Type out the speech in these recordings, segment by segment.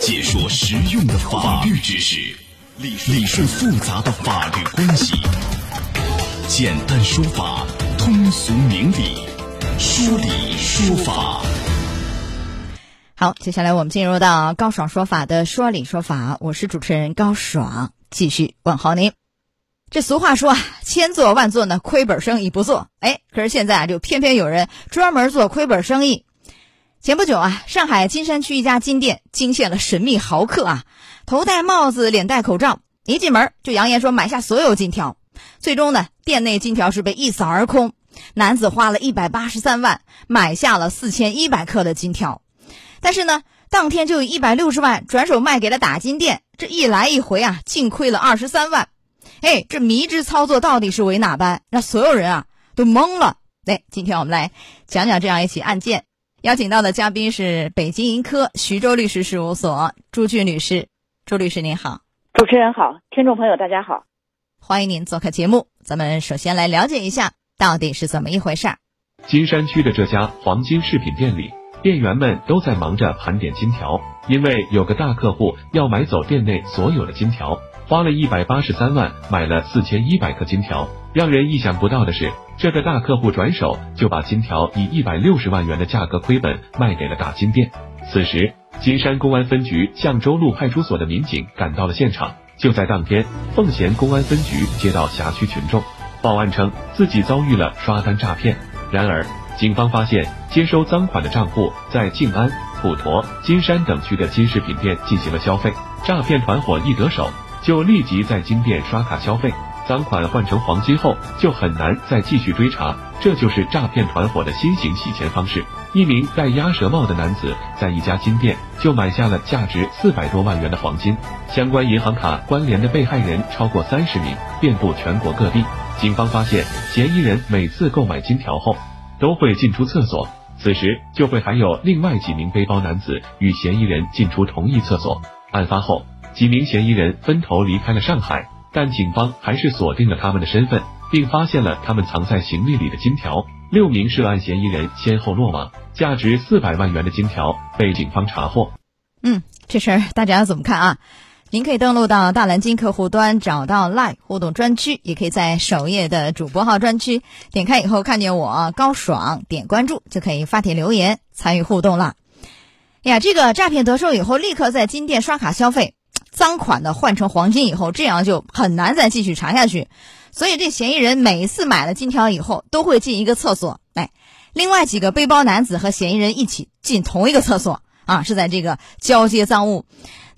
解说实用的法律知识，理理顺复杂的法律关系，简单说法，通俗明理，说理说法。好，接下来我们进入到高爽说法的说理说法，我是主持人高爽，继续问候您。这俗话说啊，千做万做呢，亏本生意不做。哎，可是现在啊，就偏偏有人专门做亏本生意。前不久啊，上海金山区一家金店惊现了神秘豪客啊，头戴帽子，脸戴口罩，一进门就扬言说买下所有金条。最终呢，店内金条是被一扫而空，男子花了一百八十三万买下了四千一百克的金条。但是呢，当天就有一百六十万转手卖给了打金店，这一来一回啊，净亏了二十三万。哎，这迷之操作到底是为哪般？让所有人啊都懵了。哎，今天我们来讲讲这样一起案件。邀请到的嘉宾是北京盈科徐州律师事务所朱俊律师。朱律师您好，主持人好，听众朋友大家好，欢迎您做客节目。咱们首先来了解一下到底是怎么一回事儿。金山区的这家黄金饰品店里，店员们都在忙着盘点金条，因为有个大客户要买走店内所有的金条，花了一百八十三万买了四千一百克金条。让人意想不到的是，这个大客户转手就把金条以一百六十万元的价格亏本卖给了打金店。此时，金山公安分局象州路派出所的民警赶到了现场。就在当天，奉贤公安分局接到辖区群众报案称自己遭遇了刷单诈骗。然而，警方发现接收赃款的账户在静安、普陀、金山等区的金饰品店进行了消费。诈骗团伙一得手，就立即在金店刷卡消费。赃款换成黄金后，就很难再继续追查，这就是诈骗团伙的新型洗钱方式。一名戴鸭舌帽的男子在一家金店就买下了价值四百多万元的黄金，相关银行卡关联的被害人超过三十名，遍布全国各地。警方发现，嫌疑人每次购买金条后都会进出厕所，此时就会还有另外几名背包男子与嫌疑人进出同一厕所。案发后，几名嫌疑人分头离开了上海。但警方还是锁定了他们的身份，并发现了他们藏在行李里的金条。六名涉案嫌疑人先后落网，价值四百万元的金条被警方查获。嗯，这事儿大家要怎么看啊？您可以登录到大蓝鲸客户端，找到 Live 互动专区，也可以在首页的主播号专区点开以后看见我高爽，点关注就可以发帖留言参与互动了。呀，这个诈骗得手以后，立刻在金店刷卡消费。赃款的换成黄金以后，这样就很难再继续查下去。所以这嫌疑人每一次买了金条以后，都会进一个厕所。哎，另外几个背包男子和嫌疑人一起进同一个厕所啊，是在这个交接赃物。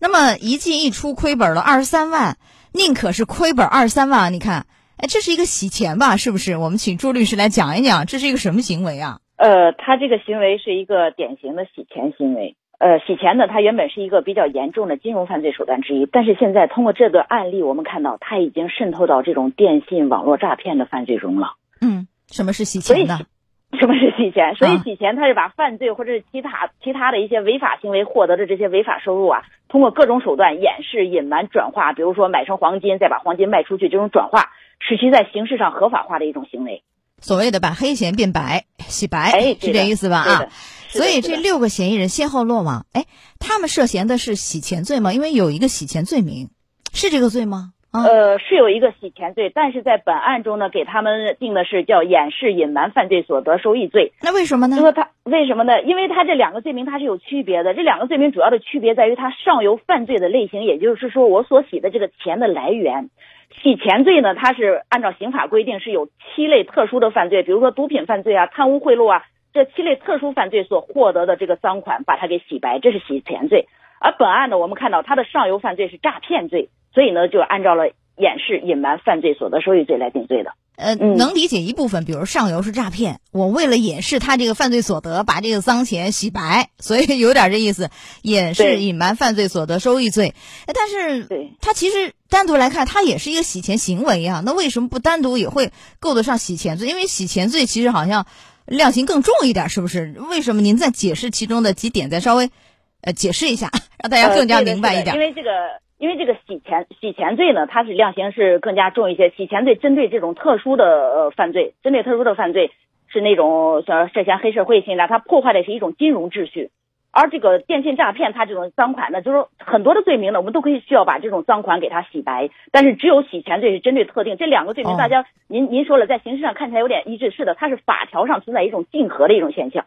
那么一进一出亏本了二十三万，宁可是亏本二十三万。你看，哎，这是一个洗钱吧？是不是？我们请朱律师来讲一讲，这是一个什么行为啊？呃，他这个行为是一个典型的洗钱行为。呃，洗钱呢，它原本是一个比较严重的金融犯罪手段之一，但是现在通过这个案例，我们看到它已经渗透到这种电信网络诈骗的犯罪中了。嗯，什么是洗钱呢？什么是洗钱？所以洗钱，它是把犯罪或者是其他其他的一些违法行为获得的这些违法收入啊，通过各种手段掩饰、隐瞒、转化，比如说买成黄金，再把黄金卖出去，这种转化，使其在形式上合法化的一种行为。所谓的把黑钱变白，洗白，是这意思吧？啊。所以这六个嫌疑人先后落网，哎，他们涉嫌的是洗钱罪吗？因为有一个洗钱罪名，是这个罪吗？呃，是有一个洗钱罪，但是在本案中呢，给他们定的是叫掩饰、隐瞒犯罪所得收益罪。那为什么呢？说他为什么呢？因为他这两个罪名它是有区别的，这两个罪名主要的区别在于它上游犯罪的类型，也就是说我所洗的这个钱的来源。洗钱罪呢，它是按照刑法规定是有七类特殊的犯罪，比如说毒品犯罪啊、贪污贿赂啊。这七类特殊犯罪所获得的这个赃款，把它给洗白，这是洗钱罪。而本案呢，我们看到它的上游犯罪是诈骗罪，所以呢，就按照了掩饰、隐瞒犯罪所得收益罪来定罪的。呃，能理解一部分，比如上游是诈骗，我为了掩饰他这个犯罪所得，把这个脏钱洗白，所以有点这意思，掩饰、隐瞒犯罪所得收益罪。但是，他其实单独来看，它也是一个洗钱行为啊。那为什么不单独也会够得上洗钱罪？因为洗钱罪其实好像。量刑更重一点，是不是？为什么您再解释其中的几点，再稍微呃解释一下，让大家更加明白一点？因为这个，因为这个洗钱洗钱罪呢，它是量刑是更加重一些。洗钱罪针对这种特殊的呃犯罪，针对特殊的犯罪是那种像涉嫌黑社会性的，它破坏的是一种金融秩序而这个电信诈骗，它这种赃款呢，就是很多的罪名呢，我们都可以需要把这种赃款给它洗白。但是只有洗钱罪是针对特定这两个罪名，大家您您说了，在形式上看起来有点一致，是的，它是法条上存在一种竞合的一种现象。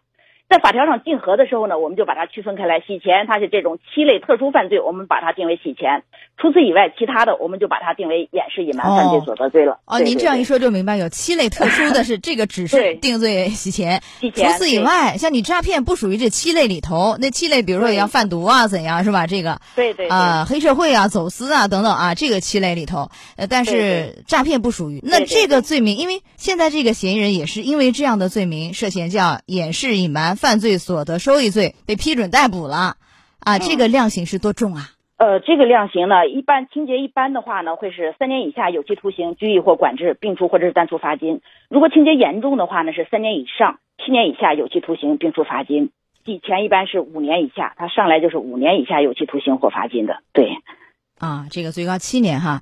在法条上竞合的时候呢，我们就把它区分开来。洗钱它是这种七类特殊犯罪，我们把它定为洗钱。除此以外，其他的我们就把它定为掩饰隐瞒犯罪所得罪了。哦，您这样一说就明白，有七类特殊的是 这个只是定罪洗钱。洗钱。除此以外，像你诈骗不属于这七类里头。那七类，比如说要贩毒啊，怎样是吧？这个对对啊，黑社会啊，走私啊等等啊，这个七类里头，呃，但是诈骗不属于。那这个罪名，因为现在这个嫌疑人也是因为这样的罪名涉嫌叫掩饰隐瞒犯罪所得。收益罪被批准逮捕了，啊，这个量刑是多重啊？呃，这个量刑呢，一般情节一般的话呢，会是三年以下有期徒刑、拘役或管制，并处或者是单处罚金；如果情节严重的话呢，是三年以上七年以下有期徒刑，并处罚金。以前一般是五年以下，他上来就是五年以下有期徒刑或罚金的。对，啊，这个最高七年哈。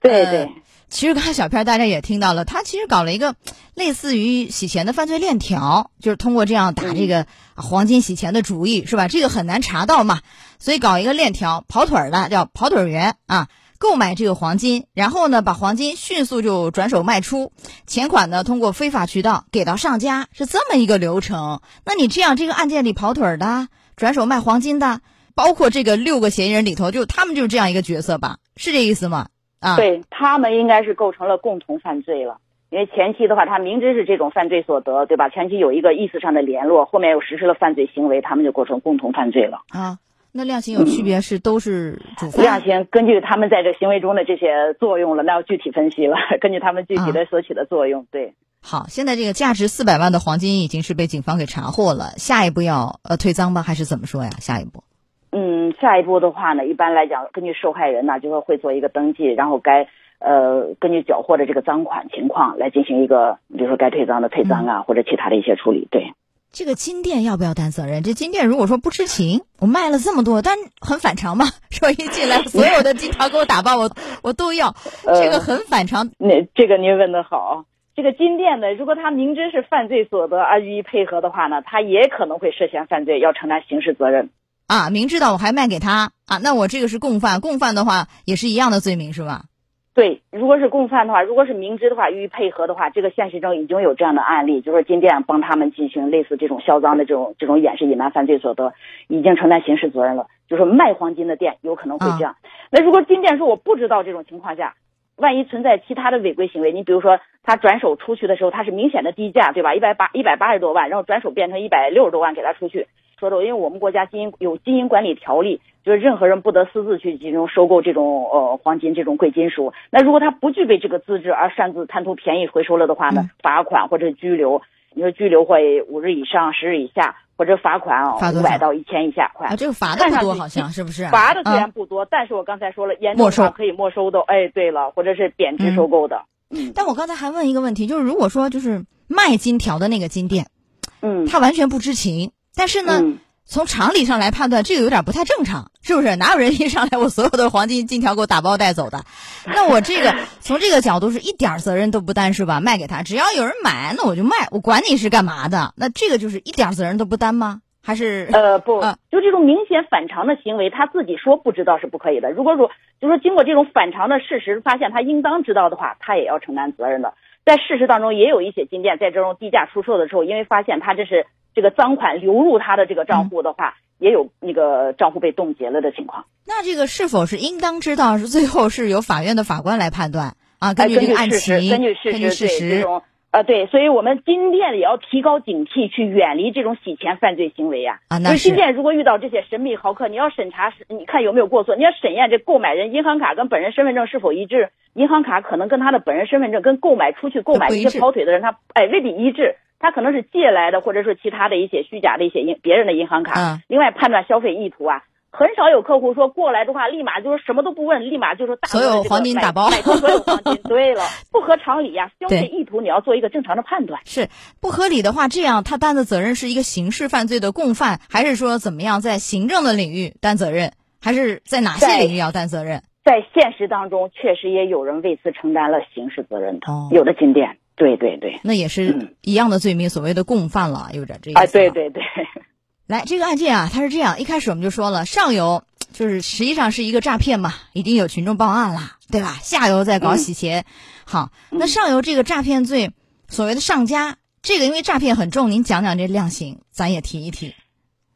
对对。其实刚才小片大家也听到了，他其实搞了一个类似于洗钱的犯罪链条，就是通过这样打这个黄金洗钱的主意，是吧？这个很难查到嘛，所以搞一个链条，跑腿儿的叫跑腿员啊，购买这个黄金，然后呢把黄金迅速就转手卖出，钱款呢通过非法渠道给到上家，是这么一个流程。那你这样这个案件里跑腿儿的、转手卖黄金的，包括这个六个嫌疑人里头，就他们就是这样一个角色吧？是这意思吗？啊，对他们应该是构成了共同犯罪了，因为前期的话，他明知是这种犯罪所得，对吧？前期有一个意思上的联络，后面又实施了犯罪行为，他们就构成共同犯罪了。啊，那量刑有区别是都是主犯？量刑根据他们在这行为中的这些作用了，那要具体分析了，根据他们具体的所起的作用。对，好，现在这个价值四百万的黄金已经是被警方给查获了，下一步要呃退赃吗，还是怎么说呀？下一步？嗯，下一步的话呢，一般来讲，根据受害人呢，就说会做一个登记，然后该呃根据缴获的这个赃款情况来进行一个，比如说该退赃的退赃啊，或者其他的一些处理。对，这个金店要不要担责任？这金店如果说不知情，我卖了这么多，但很反常嘛，说一进来所有的金条给我打包，我我都要，这个很反常。那这个您问的好，这个金店呢，如果他明知是犯罪所得而予以配合的话呢，他也可能会涉嫌犯罪，要承担刑事责任。啊，明知道我还卖给他啊，那我这个是共犯，共犯的话也是一样的罪名是吧？对，如果是共犯的话，如果是明知的话予以配合的话，这个现实中已经有这样的案例，就是金店帮他们进行类似这种销赃的这种这种掩饰隐瞒犯罪所得，已经承担刑事责任了。就是卖黄金的店有可能会这样。那如果金店说我不知道这种情况下，万一存在其他的违规行为，你比如说他转手出去的时候，他是明显的低价，对吧？一百八一百八十多万，然后转手变成一百六十多万给他出去。说的，因为我们国家经营有经营管理条例，就是任何人不得私自去集中收购这种呃黄金这种贵金属。那如果他不具备这个资质而擅自贪图便宜回收了的话呢，罚款或者拘留。你说拘留会五日以上十日以下，或者罚款五百到一千以下。啊，这个罚的不多，好像是不是？罚的虽然不多，但是我刚才说了，严重的话可以没收的。哎，对了，或者是贬值收购的。嗯。但我刚才还问一个问题，就是如果说就是卖金条的那个金店，嗯，他完全不知情，但是呢？从常理上来判断，这个有点不太正常，是不是？哪有人一上来我所有的黄金金条给我打包带走的？那我这个 从这个角度是一点责任都不担是吧？卖给他，只要有人买，那我就卖，我管你是干嘛的。那这个就是一点责任都不担吗？还是呃不，就这种明显反常的行为，他自己说不知道是不可以的。如果说就说经过这种反常的事实发现他应当知道的话，他也要承担责任的。在事实当中，也有一些金店在这种低价出售的时候，因为发现他这是。这个赃款流入他的这个账户的话，也有那个账户被冻结了的情况。那这个是否是应当知道？是最后是由法院的法官来判断啊？根据这个案情，根据事实，事实，这种呃，对，所以我们金店也要提高警惕，去远离这种洗钱犯罪行为呀。啊，那金店如果遇到这些神秘豪客，你要审查，你看有没有过错？你要审验这购买人银行卡跟本人身份证是否一致？银行卡可能跟他的本人身份证跟购买出去购买一些跑腿的人，他哎未必一致。他可能是借来的，或者说其他的一些虚假的一些银别人的银行卡。另外判断消费意图啊，很少有客户说过来的话，立马就是什么都不问，立马就说大所有黄金打包，买所有黄金。对了，不合常理呀，消费意图你要做一个正常的判断。是不合理的话，这样他担的责任是一个刑事犯罪的共犯，还是说怎么样在行政的领域担责任，还是在哪些领域要担责任？在现实当中，确实也有人为此承担了刑事责任的，有的金店。对对对，那也是一样的罪名，所谓的共犯了，有点这意思。啊，对对对。来，这个案件啊，它是这样，一开始我们就说了，上游就是实际上是一个诈骗嘛，已经有群众报案了，对吧？下游在搞洗钱。好，那上游这个诈骗罪，所谓的上家，这个因为诈骗很重，您讲讲这量刑，咱也提一提。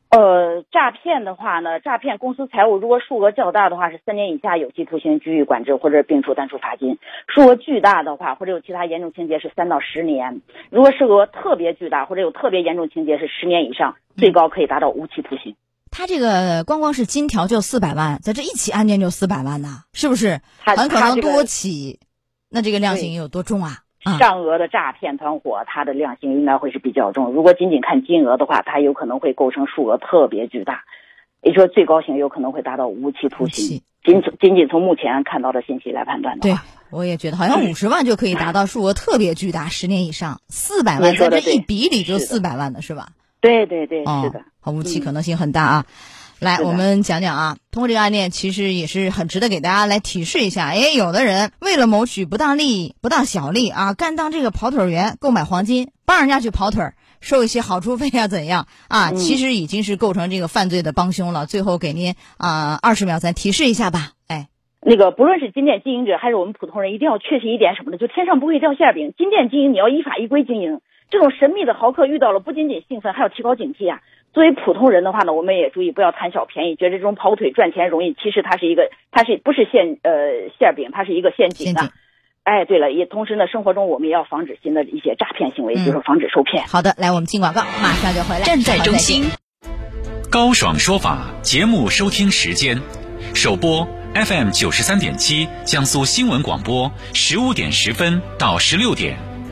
呃，诈骗的话呢，诈骗公司财物如果数额较大的话，是三年以下有期徒刑、拘役、管制或者并处单处罚金；数额巨大的话，或者有其他严重情节，是三到十年。如果数额特别巨大或者有特别严重情节，是十年以上，最高可以达到无期徒刑。他这个光光是金条就四百万，在这一起案件就四百万呢，是不是？很可能多起，那这个量刑有多重啊？上额的诈骗团伙，它的量刑应该会是比较重。如果仅仅看金额的话，它有可能会构成数额特别巨大，也就是说最高刑有可能会达到无期徒刑。仅从仅仅从目前看到的信息来判断的话，对，我也觉得好像五十万就可以达到数额特别巨大，十年以上，四百万在这一笔里就四百万的是吧？对对对，是的，无期可能性很大啊。来，我们讲讲啊，通过这个案件，其实也是很值得给大家来提示一下。哎，有的人为了谋取不当利益、不当小利啊，干当这个跑腿员，购买黄金，帮人家去跑腿，收一些好处费啊，怎样啊？其实已经是构成这个犯罪的帮凶了。最后给您啊二十秒，咱提示一下吧。哎，那个不论是金店经营者还是我们普通人，一定要确信一点什么呢？就天上不会掉馅饼。金店经营，你要依法依规经营。这种神秘的豪客遇到了，不仅仅兴奋，还要提高警惕啊。作为普通人的话呢，我们也注意不要贪小便宜，觉得这种跑腿赚钱容易，其实它是一个，它是不是陷呃馅饼，它是一个陷阱啊！哎，对了，也同时呢，生活中我们也要防止新的一些诈骗行为，就是防止受骗。好的，来我们进广告，马上就回来。站在中心，高爽说法节目收听时间，首播 FM 九十三点七，江苏新闻广播，十五点十分到十六点。